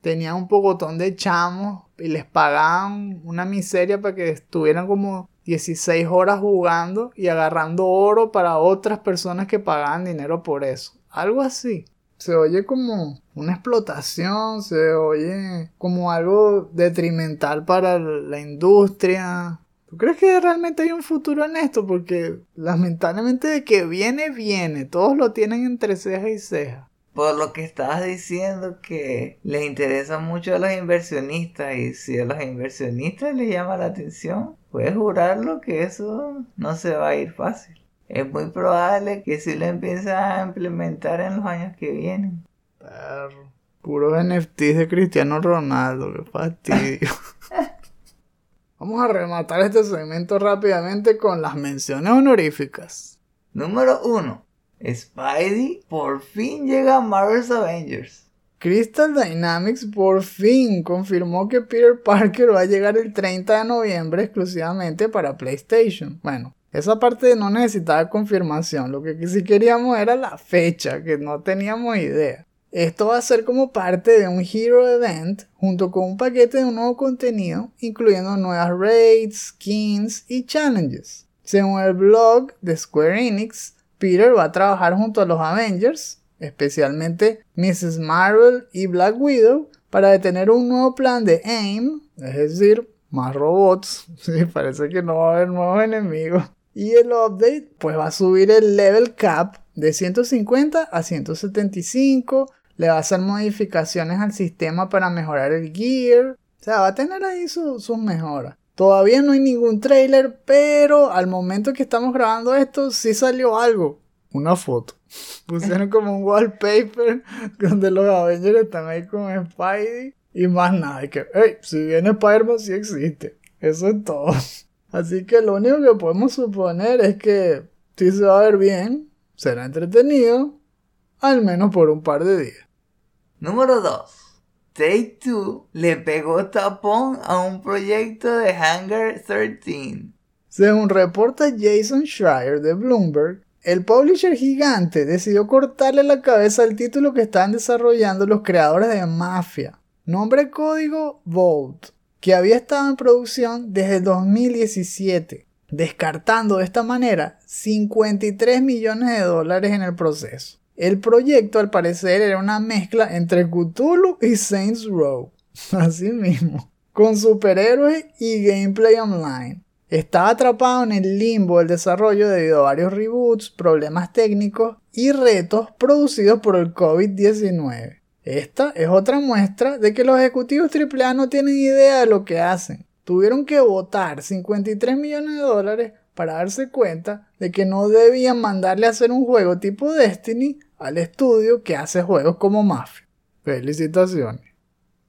tenían un pocotón de chamos y les pagaban una miseria para que estuvieran como 16 horas jugando y agarrando oro para otras personas que pagaban dinero por eso. Algo así. Se oye como una explotación, se oye como algo detrimental para la industria. ¿Tú crees que realmente hay un futuro en esto? Porque lamentablemente de que viene, viene. Todos lo tienen entre ceja y ceja. Por lo que estabas diciendo que les interesa mucho a los inversionistas y si a los inversionistas les llama la atención, puedes jurarlo que eso no se va a ir fácil. Es muy probable que si lo empiezan a implementar en los años que vienen. Perro. Puros NFTs de Cristiano Ronaldo, qué [laughs] fastidio. Vamos a rematar este segmento rápidamente con las menciones honoríficas. Número 1. Spidey por fin llega a Marvel's Avengers. Crystal Dynamics por fin confirmó que Peter Parker va a llegar el 30 de noviembre exclusivamente para PlayStation. Bueno, esa parte no necesitaba confirmación, lo que sí queríamos era la fecha, que no teníamos idea. Esto va a ser como parte de un Hero Event junto con un paquete de un nuevo contenido, incluyendo nuevas raids, skins y challenges. Según el blog de Square Enix, Peter va a trabajar junto a los Avengers, especialmente Mrs. Marvel y Black Widow, para detener un nuevo plan de AIM, es decir, más robots. [laughs] Sí, parece que no va a haber nuevos enemigos. Y el update pues va a subir el level cap de 150 a 175. Le va a hacer modificaciones al sistema para mejorar el gear. O sea, va a tener ahí sus mejoras. Todavía no hay ningún trailer, pero al momento que estamos grabando esto sí salió algo. Una foto. [laughs] Pusieron como un wallpaper [laughs] donde los Avengers están ahí con Spidey. Y más nada. Y que, hey, si viene Spider-Man sí existe. Eso es todo. [laughs] Así que lo único que podemos suponer es que si se va a ver bien, será entretenido, al menos por un par de días. Número 2. Take 2 le pegó tapón a un proyecto de Hangar 13. Según reporta Jason Schreier de Bloomberg, el publisher gigante decidió cortarle la cabeza al título que estaban desarrollando los creadores de Mafia. Nombre código Vault que había estado en producción desde el 2017, descartando de esta manera 53 millones de dólares en el proceso. El proyecto al parecer era una mezcla entre Cthulhu y Saints Row, [laughs] así mismo, con superhéroes y gameplay online. Estaba atrapado en el limbo del desarrollo debido a varios reboots, problemas técnicos y retos producidos por el COVID-19. Esta es otra muestra de que los ejecutivos AAA no tienen idea de lo que hacen. Tuvieron que votar 53 millones de dólares para darse cuenta de que no debían mandarle a hacer un juego tipo Destiny al estudio que hace juegos como Mafia. Felicitaciones.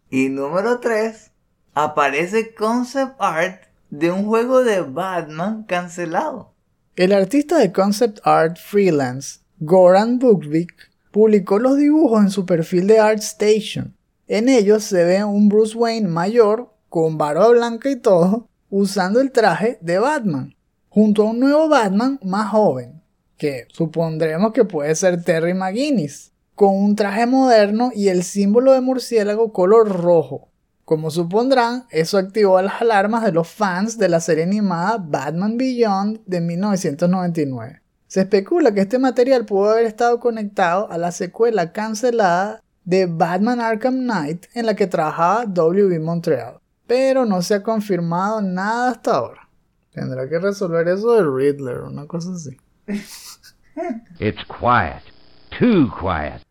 Y número 3. Aparece concept art de un juego de Batman cancelado. El artista de concept art freelance, Goran Bukvik, publicó los dibujos en su perfil de ArtStation. En ellos se ve un Bruce Wayne mayor, con barba blanca y todo, usando el traje de Batman, junto a un nuevo Batman más joven, que supondremos que puede ser Terry McGuinness, con un traje moderno y el símbolo de murciélago color rojo. Como supondrán, eso activó las alarmas de los fans de la serie animada Batman Beyond de 1999. Se especula que este material pudo haber estado conectado a la secuela cancelada de Batman Arkham Knight en la que trabajaba WB Montreal, pero no se ha confirmado nada hasta ahora. Tendrá que resolver eso de Riddler, una cosa así. [laughs] It's quiet. Too quiet.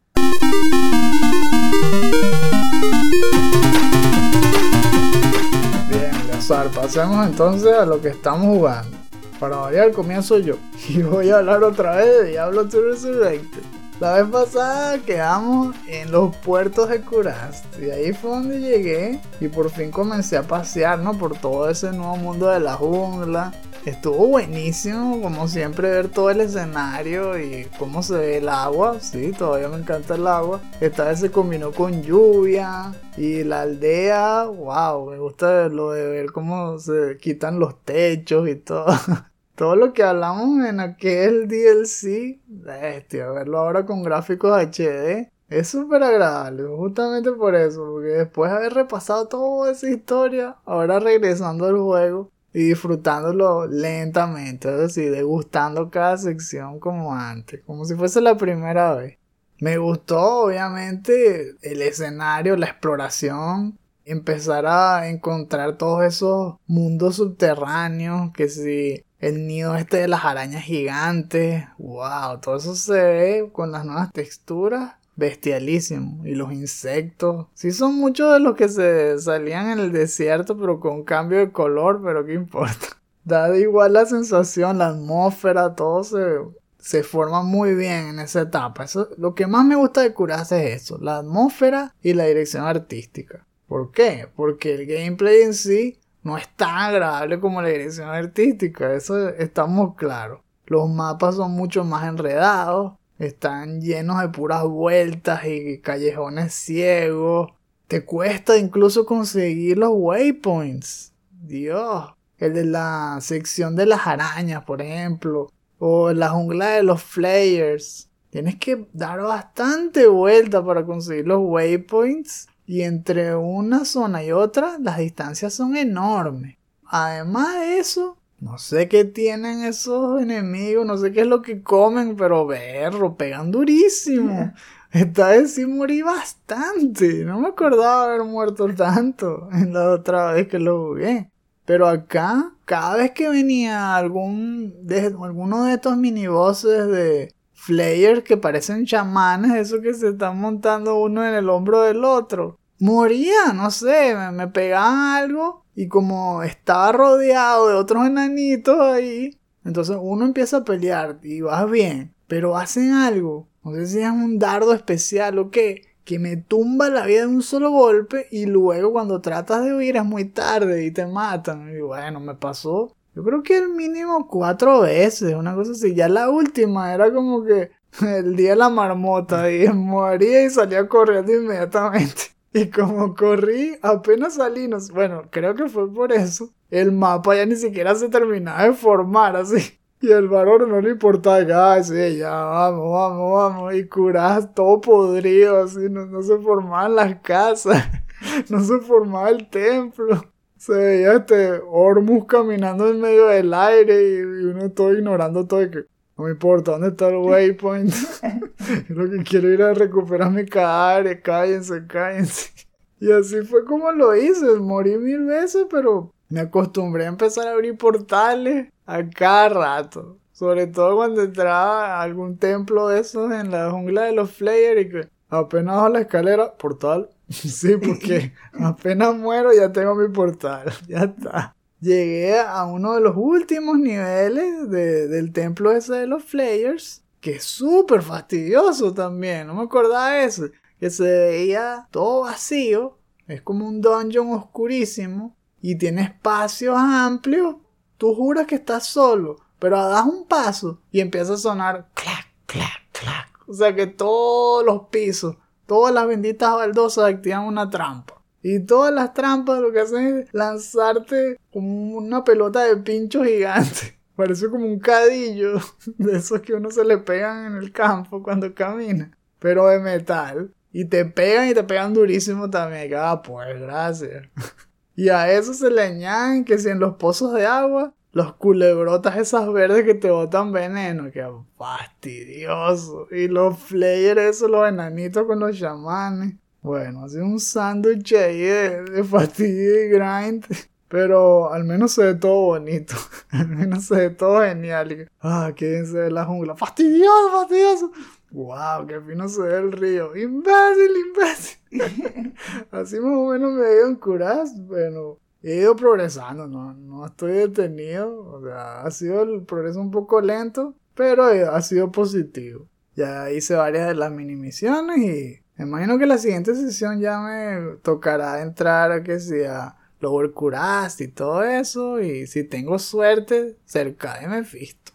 Bien, Lazar, pasemos entonces a lo que estamos jugando. Para variar comienzo yo. [laughs] Y voy a hablar otra vez de Diablo 2 Resurrected. La vez pasada quedamos en los puertos de Kurast. Y ahí fue donde llegué. Y por fin comencé a pasear, ¿no? Por todo ese nuevo mundo de la jungla. Estuvo buenísimo, como siempre, ver todo el escenario y cómo se ve el agua. Sí, todavía me encanta el agua. Esta vez se combinó con lluvia y la aldea. Wow, me gusta lo de ver cómo se quitan los techos y todo. [laughs] todo lo que hablamos en aquel DLC. Bestia, verlo ahora con gráficos HD. Es súper agradable, justamente por eso, porque después de haber repasado toda esa historia, ahora regresando al juego, y disfrutándolo lentamente, es decir, degustando cada sección como antes, como si fuese la primera vez. Me gustó, obviamente, el escenario, la exploración, empezar a encontrar todos esos mundos subterráneos, que si el nido este de las arañas gigantes, wow, todo eso se ve con las nuevas texturas bestialísimo. Y los insectos. Sí son muchos de los que se salían en el desierto, pero con cambio de color, pero qué importa. [laughs] Da igual la sensación, la atmósfera, todo se, se forma muy bien en esa etapa. Eso, lo que más me gusta de Curase es eso, la atmósfera y la dirección artística. ¿Por qué? Porque el gameplay en sí no es tan agradable como la dirección artística, eso estamos claros. Los mapas son mucho más enredados, están llenos de puras vueltas y callejones ciegos. Te cuesta incluso conseguir los waypoints. Dios. El de la sección de las arañas, por ejemplo. O la jungla de los flayers. Tienes que dar bastante vuelta para conseguir los waypoints. Y entre una zona y otra, las distancias son enormes. Además de eso, no sé qué tienen esos enemigos, no sé qué es lo que comen, pero berro, pegan durísimo. Esta vez sí morí bastante. No me acordaba haber muerto tanto en la otra vez que lo jugué. Pero acá, cada vez que venía algún de, alguno de estos minibosses de Flayers que parecen chamanes, esos que se están montando uno en el hombro del otro, moría, no sé, me, me pegaban algo y como estaba rodeado de otros enanitos ahí, entonces uno empieza a pelear y vas bien, pero hacen algo, no sé si es un dardo especial o qué, que me tumba la vida de un solo golpe y luego cuando tratas de huir es muy tarde y te matan. Y bueno, me pasó. Yo creo que el mínimo cuatro veces, una cosa así. Ya la última era como que [laughs] el día de la marmota y [laughs] moría y salía corriendo inmediatamente. Y como corrí, apenas salí, bueno, creo que fue por eso. El mapa ya ni siquiera se terminaba de formar así. [laughs] Y el varón no le importaba, ya, sí, ya, vamos, vamos, vamos. Y curas todo podrido, así, no, se formaban las casas, [laughs] no se formaba el templo. Se veía este Ormus caminando en medio del aire y, uno todo ignorando todo. Y que, no me importa dónde está el waypoint. [laughs] lo que quiero ir a recuperar mi cadáver. Cállense, cállense. Y así fue como lo hice. Morí mil veces, pero me acostumbré a empezar a abrir portales a cada rato. Sobre todo cuando entraba a algún templo de esos en la jungla de los Flayers y que apenas bajo la escalera, portal. [laughs] sí, porque [laughs] apenas muero ya tengo mi portal. Ya está llegué a uno de los últimos niveles del templo ese de los Flayers, que es súper fastidioso también, no me acordaba de eso, que se veía todo vacío, es como un dungeon oscurísimo y tiene espacios amplios, tú juras que estás solo, pero das un paso y empieza a sonar clac, clac, clac, o sea que todos los pisos, todas las benditas baldosas activan una trampa. Y todas las trampas lo que hacen es lanzarte como una pelota de pincho gigante. [laughs] Parece como un cadillo [laughs] de esos que uno se le pegan en el campo cuando camina. Pero de metal. Y te pegan y te pegan durísimo también. Ah, pues gracias. [laughs] Y a eso se le añaden que si en los pozos de agua, los culebrotas esas verdes que te botan veneno. Que fastidioso. Y los flayers esos, los enanitos con los chamanes. Bueno, hace un sándwich ahí de, de fastidio y grind. Pero al menos se ve todo bonito. [laughs] al menos se ve todo genial. Ah, quédense de la jungla. ¡Fastidioso, fastidioso! ¡Wow! ¡Qué fino se ve el río! ¡Imbécil, imbécil! [laughs] Así más o menos me he ido en curas. Bueno, he ido progresando, no, no estoy detenido. O sea, ha sido el progreso un poco lento, pero ha sido positivo. Ya hice varias de las mini misiones y me imagino que la siguiente sesión ya me tocará entrar a que sea Lower Curast y todo eso. Y si tengo suerte, cerca de Mephisto.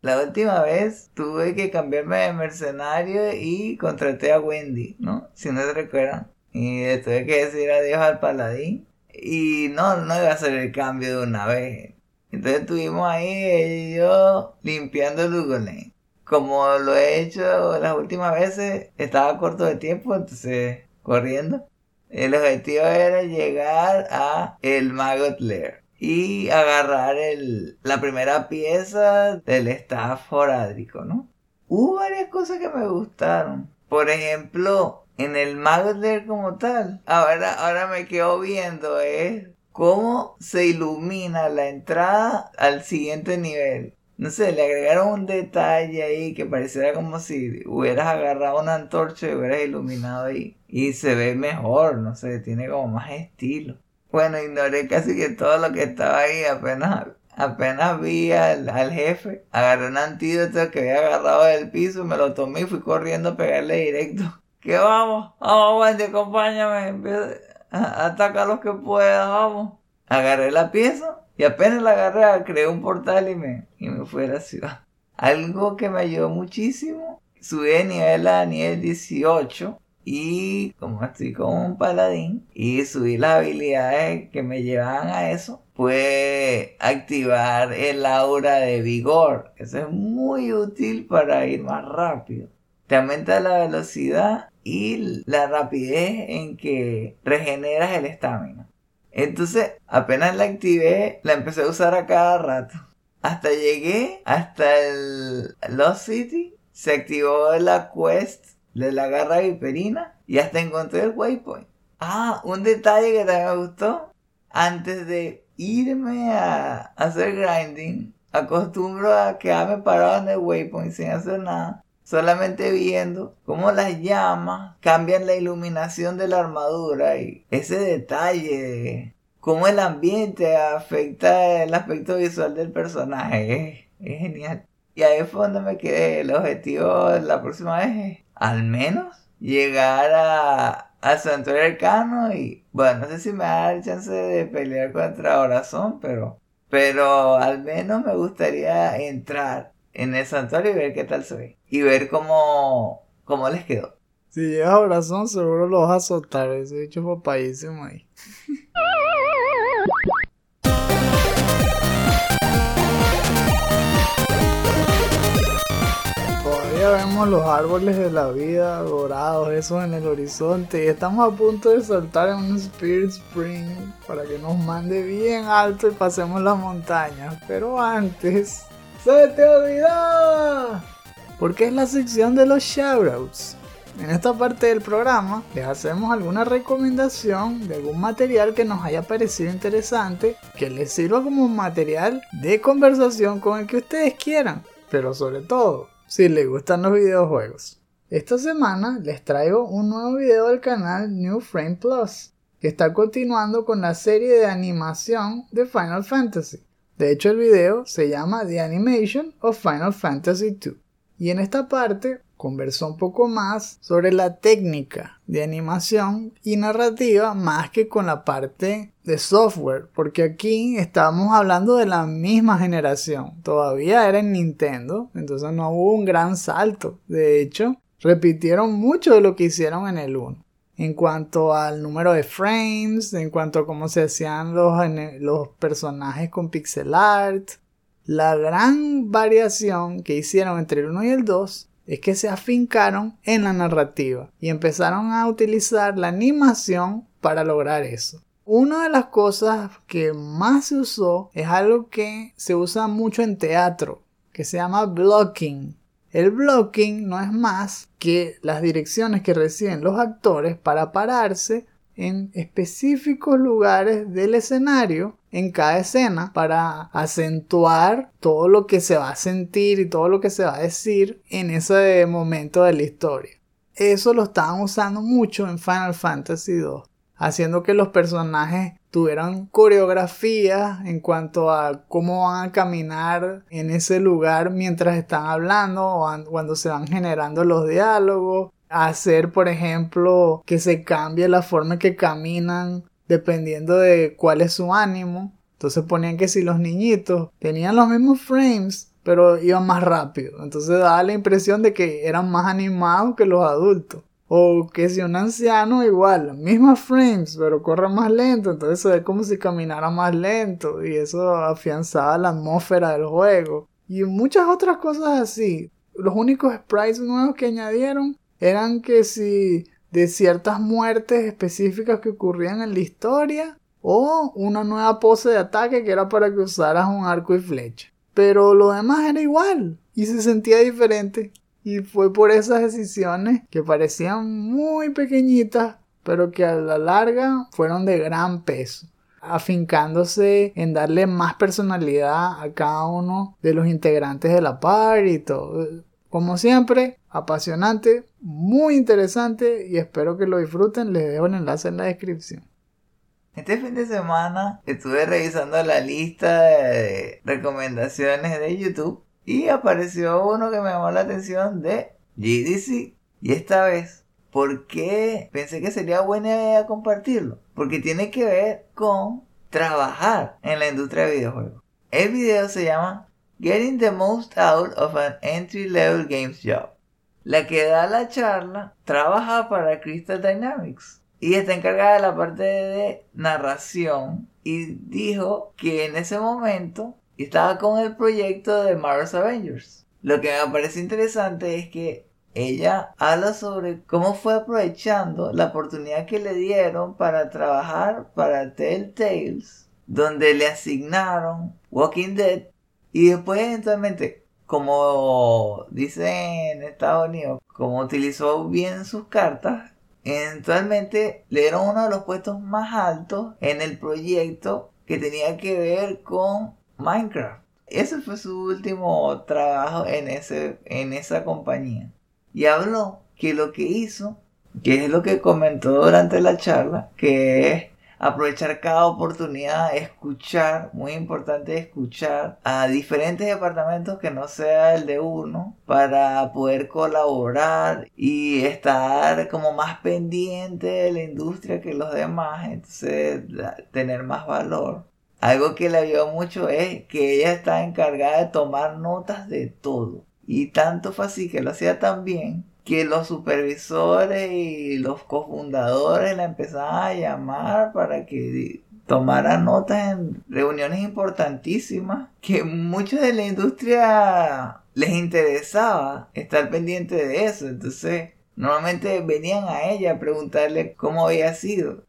La última vez tuve que cambiarme de mercenario y contraté a Wendy, ¿no? Si no te recuerdan. Y tuve que decir adiós al paladín. Y no, no iba a hacer el cambio de una vez. Entonces estuvimos ahí y yo limpiando Lugolane. Como lo he hecho las últimas veces, estaba corto de tiempo, entonces corriendo. El objetivo era llegar a el Maggot Lair y agarrar el, la primera pieza del staff forádrico, ¿no? Hubo varias cosas que me gustaron. Por ejemplo, en el Maggot Lair como tal, ahora, ahora me quedo viendo es cómo se ilumina la entrada al siguiente nivel. No sé, le agregaron un detalle ahí que pareciera como si hubieras agarrado una antorcha y hubieras iluminado ahí. Y se ve mejor, no sé, tiene como más estilo. Bueno, ignoré casi que todo lo que estaba ahí, apenas, apenas vi al, al jefe, agarré un antídoto que había agarrado del piso, me lo tomé y fui corriendo a pegarle directo. [laughs] Que vamos, vamos Wendy, acompáñame, ataca a los que puedas, vamos. Agarré la pieza y apenas la agarré, creé un portal y me, y me fui a la ciudad. Algo que me ayudó muchísimo, subí de nivel a nivel 18 y como estoy con un paladín y subí las habilidades que me llevaban a eso, fue activar el aura de vigor. Eso es muy útil para ir más rápido. Te aumenta la velocidad y la rapidez en que regeneras el estamina. Entonces, apenas la activé, la empecé a usar a cada rato. Hasta llegué hasta el Lost City. Se activó la quest de la garra viperina y hasta encontré el waypoint. Ah, un detalle que también me gustó. Antes de irme a hacer grinding, acostumbro a quedarme parado en el waypoint sin hacer nada solamente viendo cómo las llamas cambian la iluminación de la armadura y ese detalle cómo el ambiente afecta el aspecto visual del personaje es, genial. Y ahí fue donde me quedé. El objetivo de la próxima vez al menos llegar a, al santuario arcano y bueno, no sé si me da el chance de pelear contra Horazón, pero pero al menos me gustaría entrar en el santuario y ver qué tal ve. Y ver cómo, cómo les quedó. Si llegas a Horazón, seguro lo vas a soltar. Ese hecho papayísimo ahí. Todavía vemos los árboles de la vida dorados, esos en el horizonte. Y estamos a punto de saltar en un Spirit Spring para que nos mande bien alto y pasemos las montañas. Pero antes, ¡Se te olvidó! Porque es la sección de los shoutouts. En esta parte del programa les hacemos alguna recomendación de algún material que nos haya parecido interesante, que les sirva como material de conversación con el que ustedes quieran, pero sobre todo si les gustan los videojuegos. Esta semana les traigo un nuevo video del canal New Frame Plus, que está continuando con la serie de animación de Final Fantasy. De hecho, el video se llama The Animation of Final Fantasy II. Y en esta parte conversó un poco más sobre la técnica de animación y narrativa más que con la parte de software, porque aquí estamos hablando de la misma generación. Todavía era en Nintendo, entonces no hubo un gran salto. De hecho, repitieron mucho de lo que hicieron en el 1 en cuanto al número de frames, en cuanto a cómo se hacían los, personajes con pixel art. La gran variación que hicieron entre el 1 y el 2 es que se afincaron en la narrativa y empezaron a utilizar la animación para lograr eso. Una de las cosas que más se usó es algo que se usa mucho en teatro, que se llama blocking. El blocking no es más que las direcciones que reciben los actores para pararse en específicos lugares del escenario en cada escena para acentuar todo lo que se va a sentir y todo lo que se va a decir en ese momento de la historia. Eso lo estaban usando mucho en Final Fantasy II, haciendo que los personajes tuvieron coreografía en cuanto a cómo van a caminar en ese lugar mientras están hablando o cuando se van generando los diálogos. Hacer, por ejemplo, que se cambie la forma en que caminan dependiendo de cuál es su ánimo. Entonces ponían que si los niñitos tenían los mismos frames, pero iban más rápido. Entonces daba la impresión de que eran más animados que los adultos. O que si un anciano igual, mismas frames, pero corre más lento, entonces se ve como si caminara más lento y eso afianzaba la atmósfera del juego. Y muchas otras cosas así. Los únicos sprites nuevos que añadieron eran que si de ciertas muertes específicas que ocurrían en la historia o una nueva pose de ataque que era para que usaras un arco y flecha. Pero lo demás era igual y se sentía diferente. Y fue por esas decisiones que parecían muy pequeñitas, pero que a la larga fueron de gran peso, afincándose en darle más personalidad a cada uno de los integrantes de la par y todo. Como siempre, apasionante, muy interesante y espero que lo disfruten. Les dejo el enlace en la descripción. Este fin de semana estuve revisando la lista de recomendaciones de YouTube y apareció uno que me llamó la atención de GDC. Y esta vez, ¿por qué pensé que sería buena idea compartirlo? Porque tiene que ver con trabajar en la industria de videojuegos. El video se llama Getting the Most Out of an Entry Level Games Job. La que da la charla trabaja para Crystal Dynamics y está encargada de la parte de narración y dijo que en ese momento estaba con el proyecto de Marvel's Avengers. Lo que me parece interesante es que ella habla sobre cómo fue aprovechando la oportunidad que le dieron para trabajar para Telltales, donde le asignaron Walking Dead y después eventualmente, como dicen en Estados Unidos, como utilizó bien sus cartas, eventualmente le dieron uno de los puestos más altos en el proyecto que tenía que ver con Minecraft. Ese fue su último trabajo en, ese, en esa compañía. Y habló que lo que hizo, que es lo que comentó durante la charla, que es aprovechar cada oportunidad, escuchar, muy importante escuchar a diferentes departamentos que no sea el de uno para poder colaborar y estar como más pendiente de la industria que los demás, entonces tener más valor. Algo que le ayudó mucho es que ella está encargada de tomar notas de todo. Y tanto fue así que lo hacía tan bien que los supervisores y los cofundadores la empezaban a llamar para que tomara notas en reuniones importantísimas que muchos de la industria les interesaba estar pendiente de eso. Entonces, normalmente venían a ella a preguntarle cómo había sido.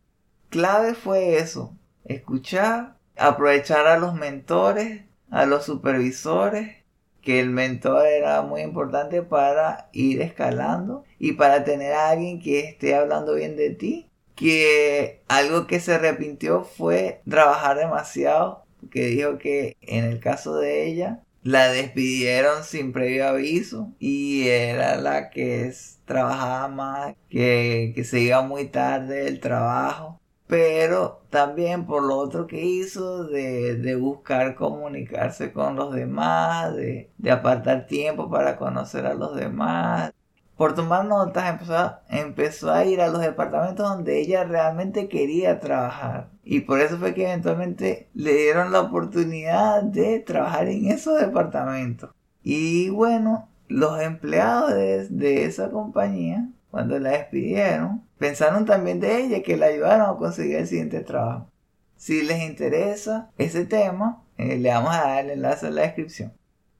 Clave fue eso, escuchar aprovechar a los mentores, a los supervisores, que el mentor era muy importante para ir escalando y para tener a alguien que esté hablando bien de ti. Que algo que se arrepintió fue trabajar demasiado, que dijo que en el caso de ella la despidieron sin previo aviso y era la que trabajaba más, que, que se iba muy tarde del trabajo pero también por lo otro que hizo de, buscar comunicarse con los demás, de, apartar tiempo para conocer a los demás. Por tomar notas empezó a, empezó a ir a los departamentos donde ella realmente quería trabajar. Y por eso fue que eventualmente le dieron la oportunidad de trabajar en esos departamentos. Y bueno, los empleados de esa compañía cuando la despidieron, pensaron también de ella que la ayudaron a conseguir el siguiente trabajo. Si les interesa ese tema, eh, le vamos a dar el enlace en la descripción.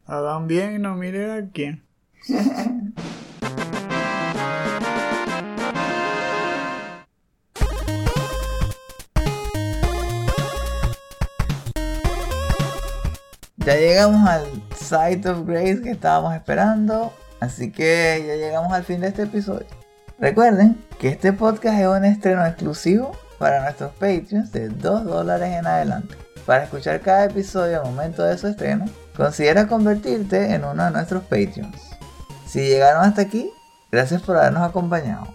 Hagan bien y no miren a quién. [laughs] ya llegamos al Site of Grace que estábamos esperando. Así que ya llegamos al fin de este episodio. Recuerden que este podcast es un estreno exclusivo para nuestros Patreons de 2 dólares en adelante. Para escuchar cada episodio al momento de su estreno, considera convertirte en uno de nuestros Patreons. Si llegaron hasta aquí, gracias por habernos acompañado.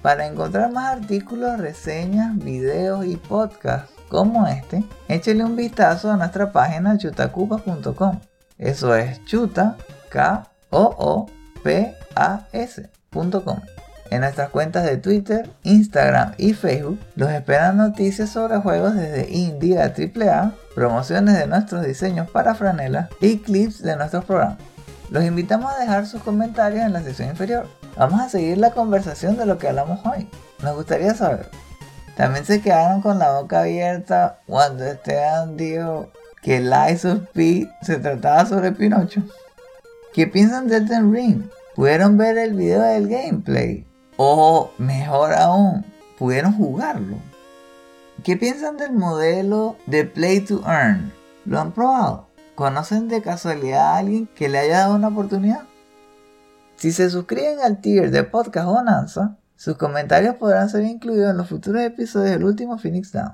Para encontrar más artículos, reseñas, videos y podcasts como este, échale un vistazo a nuestra página chutacupas.com. Eso es chuta, k o o p a s.com. En nuestras cuentas de Twitter, Instagram y Facebook los esperan noticias sobre juegos desde indie a AAA, promociones de nuestros diseños para franelas y clips de nuestros programas. Los invitamos a dejar sus comentarios en la sección inferior. Vamos a seguir la conversación de lo que hablamos hoy. Nos gustaría saber. También se quedaron con la boca abierta cuando Esteban dijo que Lies of P se trataba sobre Pinocho. ¿Qué piensan de Elden Ring? ¿Pudieron ver el video del gameplay? O mejor aún, ¿pudieron jugarlo? ¿Qué piensan del modelo de Play to Earn? ¿Lo han probado? ¿Conocen de casualidad a alguien que le haya dado una oportunidad? Si se suscriben al tier de Podcast Bonanza, sus comentarios podrán ser incluidos en los futuros episodios del último Phoenix Down.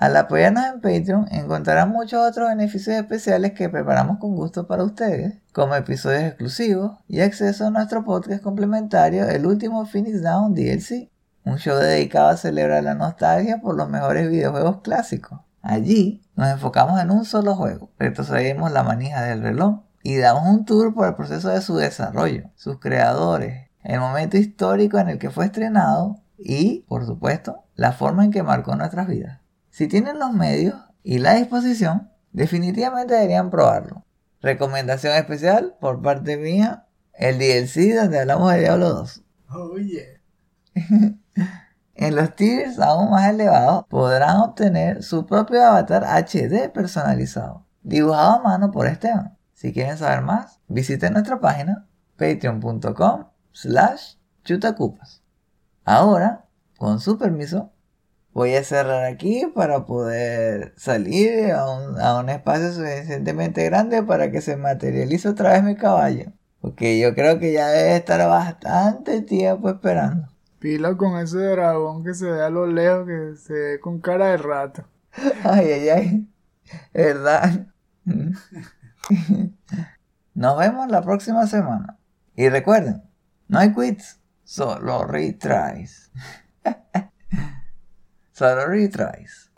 Al apoyarnos en Patreon encontrarán muchos otros beneficios especiales que preparamos con gusto para ustedes, como episodios exclusivos y acceso a nuestro podcast complementario El último Phoenix Down DLC, un show dedicado a celebrar la nostalgia por los mejores videojuegos clásicos. Allí nos enfocamos en un solo juego, retrocedimos la manija del reloj y damos un tour por el proceso de su desarrollo, sus creadores, el momento histórico en el que fue estrenado y, por supuesto, la forma en que marcó nuestras vidas. Si tienen los medios y la disposición, definitivamente deberían probarlo. Recomendación especial por parte mía, el DLC donde hablamos de Diablo 2. Oh yeah. [laughs] En los tiers aún más elevados podrán obtener su propio avatar HD personalizado, dibujado a mano por Esteban. Si quieren saber más, visiten nuestra página patreon.com slash chutacupas. Ahora, con su permiso, voy a cerrar aquí para poder salir a un, a un espacio suficientemente grande para que se materialice otra vez mi caballo. Porque yo creo que ya debe estar bastante tiempo esperando. Pila con ese dragón que se ve a lo lejos, que se ve con cara de rato. [laughs] Ay, ay, ay. ¿Verdad? [laughs] Nos vemos la próxima semana. Y recuerden, no hay quits, solo retries. Solo retries.